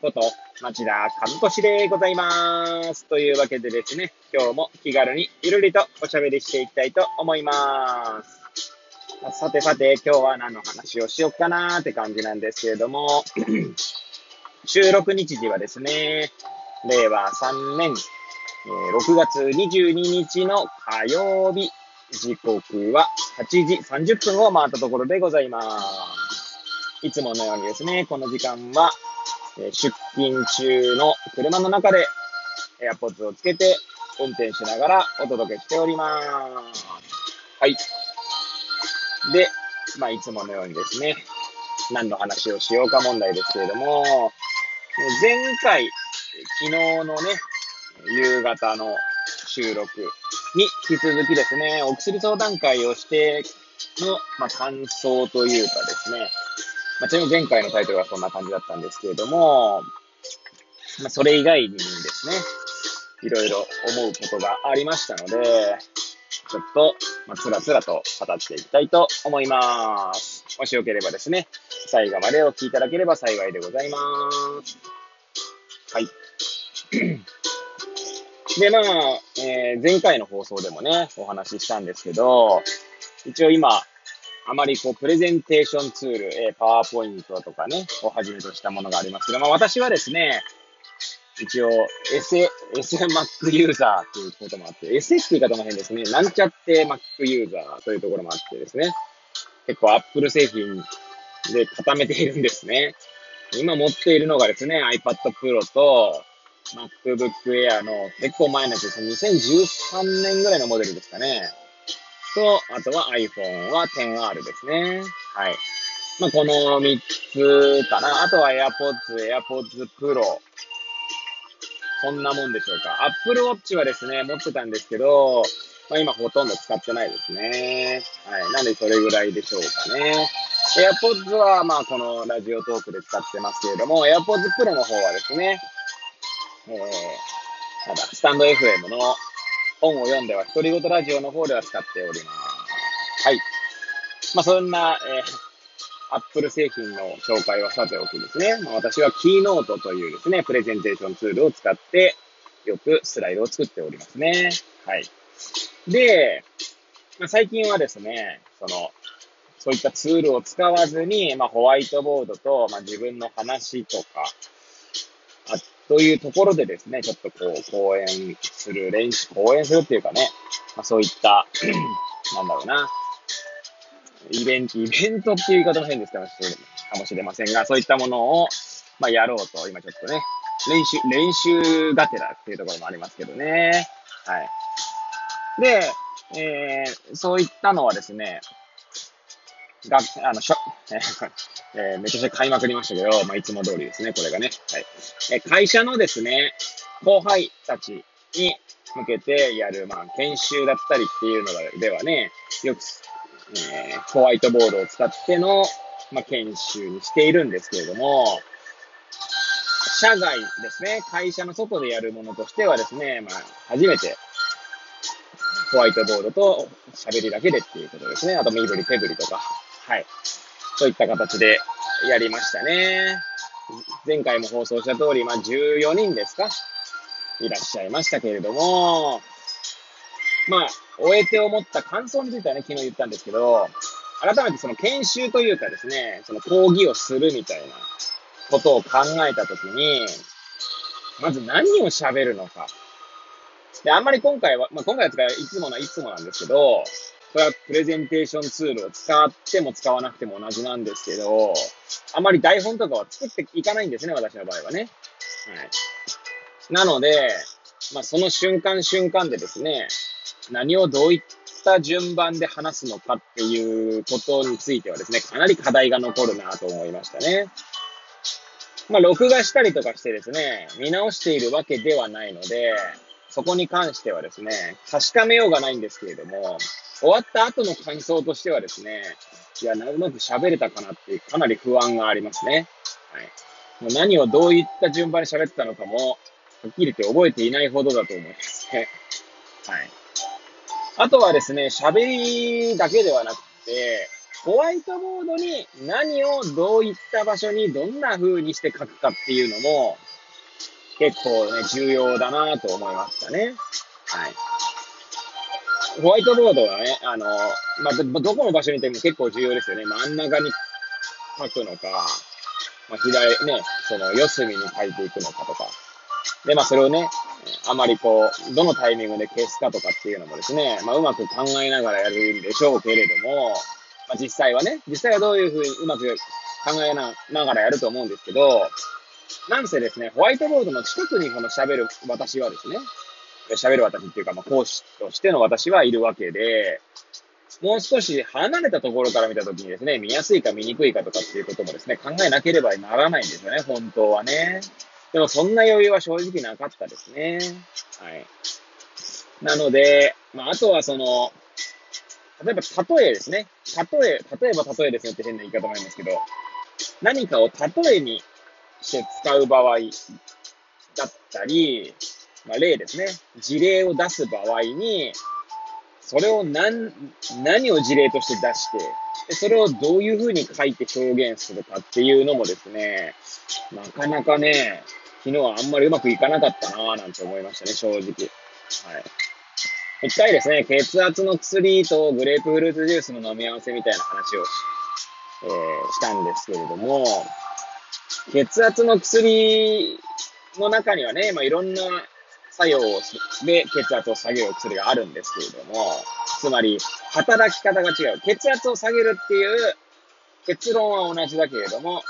こと町田和俊でございまーす。というわけでですね、今日も気軽にゆるりとおしゃべりしていきたいと思いまーす。さてさて、今日は何の話をしよっかなーって感じなんですけれども、収録日時はですね、令和3年、え、6月22日の火曜日、時刻は8時30分を回ったところでございます。いつものようにですね、この時間は、え、出勤中の車の中で AirPods をつけて運転しながらお届けしております。はい。で、まあ、いつものようにですね、何の話をしようか問題ですけれども、前回、昨日のね、夕方の収録に引き続きですね、お薬相談会をしての、まあ、感想というかですね、まあ、ちなみに前回のタイトルはそんな感じだったんですけれども、まあ、それ以外にですね、いろいろ思うことがありましたので、ちょっと、まあ、つらつらと語っていきたいと思います。もしよければですね、最後までお聞きいただければ幸いでございます。はい。で、まあ、えー、前回の放送でもね、お話ししたんですけど、一応今、あまりこう、プレゼンテーションツール、えー、パワーポイントとかね、をはじめとしたものがありますけど、まあ私はですね、一応、S、SMac ユーザーということもあって、SS って言い方も変ですね。なんちゃって Mac ユーザーというところもあってですね。結構 Apple 製品で固めているんですね。今持っているのがですね、iPad Pro と MacBook Air の結構前のやつですね。2013年ぐらいのモデルですかね。と、あとは iPhone は 10R ですね。はい。まあ、この3つかな。あとは AirPods、AirPods Pro。そんなもんでしょうか。Apple Watch はですね、持ってたんですけど、まあ、今ほとんど使ってないですね。はい。なんでそれぐらいでしょうかね。AirPods はまあこのラジオトークで使ってますけれども、AirPods Pro の方はですね、えー、ただ、スタンド FM の本を読んでは独り言ラジオの方では使っております。はい。まあそんな、えー、Apple 製品の紹介はさておきですね。まあ、私はキーノートというですね、プレゼンテーションツールを使って、よくスライドを作っておりますね。はい。で、まあ、最近はですね、その、そういったツールを使わずに、まあ、ホワイトボードと、まあ、自分の話とか、というところでですね、ちょっとこう、講演する練習、講演するっていうかね、まあ、そういった なんだろうな、イベント、イベントっていう言い方も変ですかもしれませんが、そういったものを、まあ、やろうと、今ちょっとね、練習、練習がてらっていうところもありますけどね。はい。で、えー、そういったのはですね、が、あの、しょ、えー、めちゃくちゃ買いまくりましたけど、まあ、いつも通りですね、これがね。はい。え会社のですね、後輩たちに向けてやる、まあ、研修だったりっていうのではね、よく、えー、ホワイトボードを使っての、まあ、研修にしているんですけれども、社外ですね、会社の外でやるものとしてはですね、まあ、初めてホワイトボードと喋りだけでっていうことですね。あと身振り手振りとか。はい。そういった形でやりましたね。前回も放送した通り、まあ14人ですか？いらっしゃいましたけれども、まあ、終えて思った感想についてはね、昨日言ったんですけど、改めてその研修というかですね、その講義をするみたいなことを考えたときに、まず何を喋るのか。で、あんまり今回は、まあ、今回は使いつものいつもなんですけど、これはプレゼンテーションツールを使っても使わなくても同じなんですけど、あまり台本とかは作っていかないんですね、私の場合はね。はい。なので、まあ、その瞬間瞬間でですね、何をどういった順番で話すのかっていうことについてはですね、かなり課題が残るなと思いましたね。まあ、録画したりとかしてですね、見直しているわけではないので、そこに関してはですね、確かめようがないんですけれども、終わった後の感想としてはですね、いや、うまく喋れたかなっていうかなり不安がありますね。はい。もう何をどういった順番に喋ったのかも、はっきり言って覚えていないほどだと思いますね。はい。あとはですね、喋りだけではなくて、ホワイトボードに何をどういった場所にどんな風にして書くかっていうのも、結構ね、重要だなと思いましたね。はい。ホワイトボードはね、あの、まあ、ど、どこの場所にいても結構重要ですよね。真ん中に書くのか、まあ、左、ね、その、四隅に書いていくのかとか。で、まあ、それをね、あまりこう、どのタイミングで消すかとかっていうのもですね、まあ、うまく考えながらやるんでしょうけれども、まあ、実際はね、実際はどういうふうにうまく考えながらやると思うんですけど、なんせですね、ホワイトボードの近くにこの喋る私はですね、喋る私っていうか、まあ、講師としての私はいるわけで、もう少し離れたところから見たときにですね、見やすいか見にくいかとかっていうこともですね、考えなければならないんですよね、本当はね。でもそんな余裕は正直なかったですね。はい。なので、まあ、あとはその、例えば、例えですね。例え、例えば例えですねって変な言い方もあるんですけど、何かを例えにして使う場合だったり、まあ、例ですね。事例を出す場合に、それを何、何を事例として出して、でそれをどういうふうに書いて表現するかっていうのもですね、なかなかね、昨日はあんまりうまくいかなかったなぁなんて思いましたね、正直。はい。一回ですね、血圧の薬とグレープフルーツジュースの飲み合わせみたいな話を、えー、したんですけれども、血圧の薬の中にはね、まあ、いろんな作用で血圧を下げる薬があるんですけれども、つまり、働き方が違う。血圧を下げるっていう結論は同じだけれども、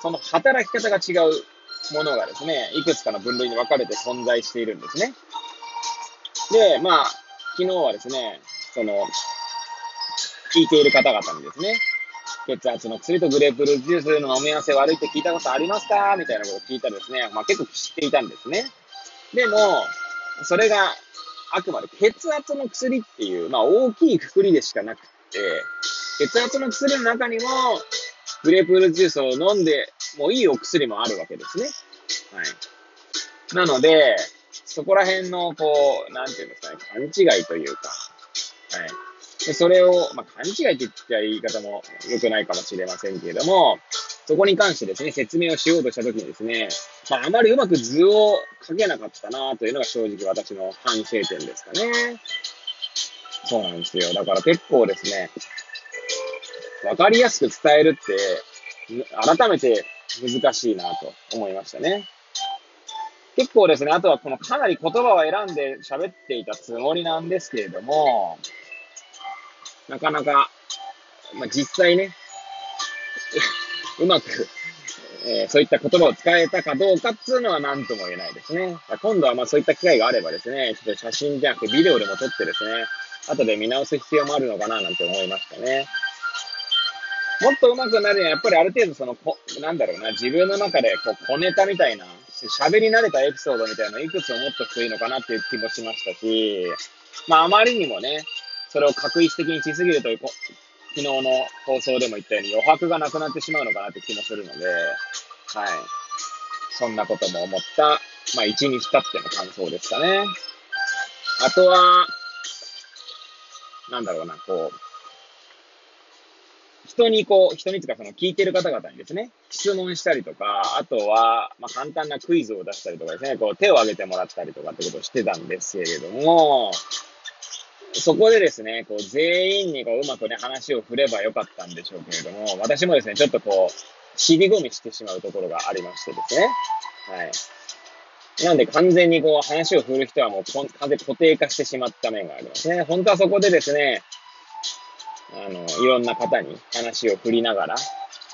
その働き方が違うものがですね、いくつかの分類に分かれて存在しているんですね。で、まあ、昨日はですね、その、聞いている方々にですね、血圧の薬とグレープフルーツジュースの飲み合わせ悪いって聞いたことありますか？みたいなことを聞いたらですね、まあ結構知っていたんですね。でも、それがあくまで血圧の薬っていう、まあ大きいくくりでしかなくって、血圧の薬の中にも、グレープフルーツジュースを飲んでもいいお薬もあるわけですね。はい。なので、そこら辺の、こう、なんていうんですかね、勘違いというか、はい。でそれを、まあ、勘違いって言っちゃ言い方も良くないかもしれませんけれども、そこに関してですね、説明をしようとしたときにですね、まあ、あまりうまく図を書けなかったなというのが正直私の反省点ですかね。そうなんですよ。だから結構ですね、わかりやすく伝えるって、改めて難しいなと思いましたね。結構ですね、あとはこのかなり言葉を選んで喋っていたつもりなんですけれども、なかなか、まあ、実際ね、うまく、えー、そういった言葉を使えたかどうかっていうのは何とも言えないですね。今度はまあそういった機会があればですね、ちょっと写真じゃなくてビデオでも撮ってですね、後で見直す必要もあるのかななんて思いましたね。もっと上手くなるには、やっぱりある程度その、こなんだろうな、自分の中で、こう、小ネタみたいな、喋り慣れたエピソードみたいなのをいくつも持っとくといいのかなっていう気もしましたし、まあ、あまりにもね、それを確一的にしすぎると、昨日の放送でも言ったように余白がなくなってしまうのかなって気もするので、はい。そんなことも思った、まあ、一日経っての感想ですかね。あとは、なんだろうな、こう、人にこう、人につかその聞いてる方々にですね、質問したりとか、あとは、まあ、簡単なクイズを出したりとかですね、こう手を挙げてもらったりとかってことをしてたんですけれども、そこでですね、こう全員にこううまくね、話を振ればよかったんでしょうけれども、私もですね、ちょっとこう、尻込みしてしまうところがありましてですね。はい。なんで完全にこう話を振る人はもう完全固定化してしまった面がありますね。本当はそこでですね、あの、いろんな方に話を振りながら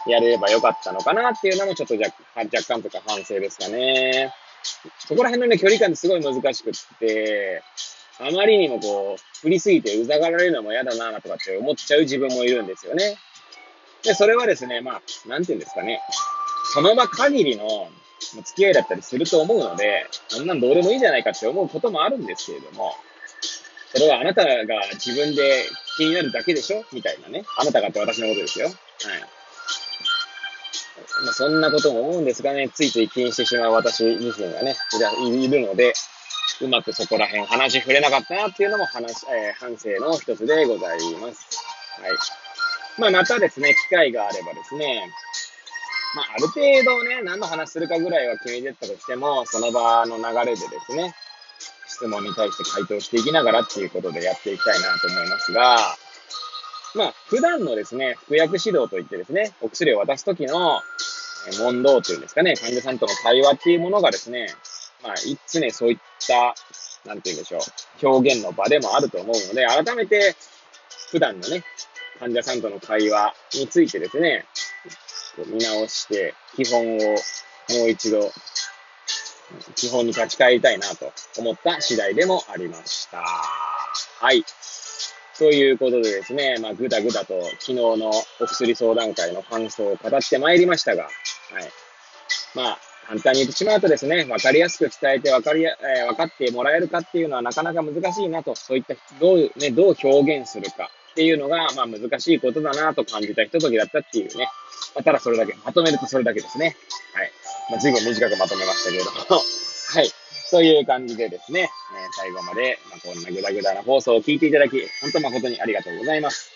やれればよかったのかなっていうのもちょっと若若干とか反省ですかね。そこら辺のね、距離感ってすごい難しくって、あまりにもこう、振りすぎてうざがられるのも嫌だなとかって思っちゃう自分もいるんですよね。で、それはですね、まあ、なんていうんですかね。その場限りの付き合いだったりすると思うので、そんなんどうでもいいじゃないかって思うこともあるんですけれども、それはあなたが自分で気になるだけでしょ？みたいなね。あなたがって私のことですよ。はい。まあ、そんなことも思うんですがね、ついつい気にしてしまう私自身がね、いるので、うまくそこら辺話触れなかったなっていうのも話、えー、反省の一つでございます。はい。まあ、またですね、機会があればですね、まあ、ある程度ね、何の話するかぐらいは決めてったとしても、その場の流れでですね、質問に対して回答していきながらっていうことでやっていきたいなと思いますが、まあ、普段のですね、服薬指導といってですね、お薬を渡すときの問答というんですかね、患者さんとの会話っていうものがですね、まあ、常そういった、なんて言うんでしょう、表現の場でもあると思うので、改めて、普段のね、患者さんとの会話についてですね、見直して、基本をもう一度、基本に立ち返りたいなと思った次第でもありました。はい。ということでですね、まあ、ぐだぐだと昨日のお薬相談会の感想を語ってまいりましたが、はい。まあ、簡単に言ってしまうとですね、わかりやすく伝えてわかりや、えー、分かってもらえるかっていうのはなかなか難しいなと、そういった、どう、ね、どう表現するかっていうのが、まあ難しいことだなと感じたひとときだったっていうね。まあ、ただそれだけ、まとめるとそれだけですね。はい。まあ、随分短くまとめましたけれども。はい。という感じでですね、えー、最後まで、まあ、こんなぐだぐだな放送を聞いていただき、本当誠にありがとうございます。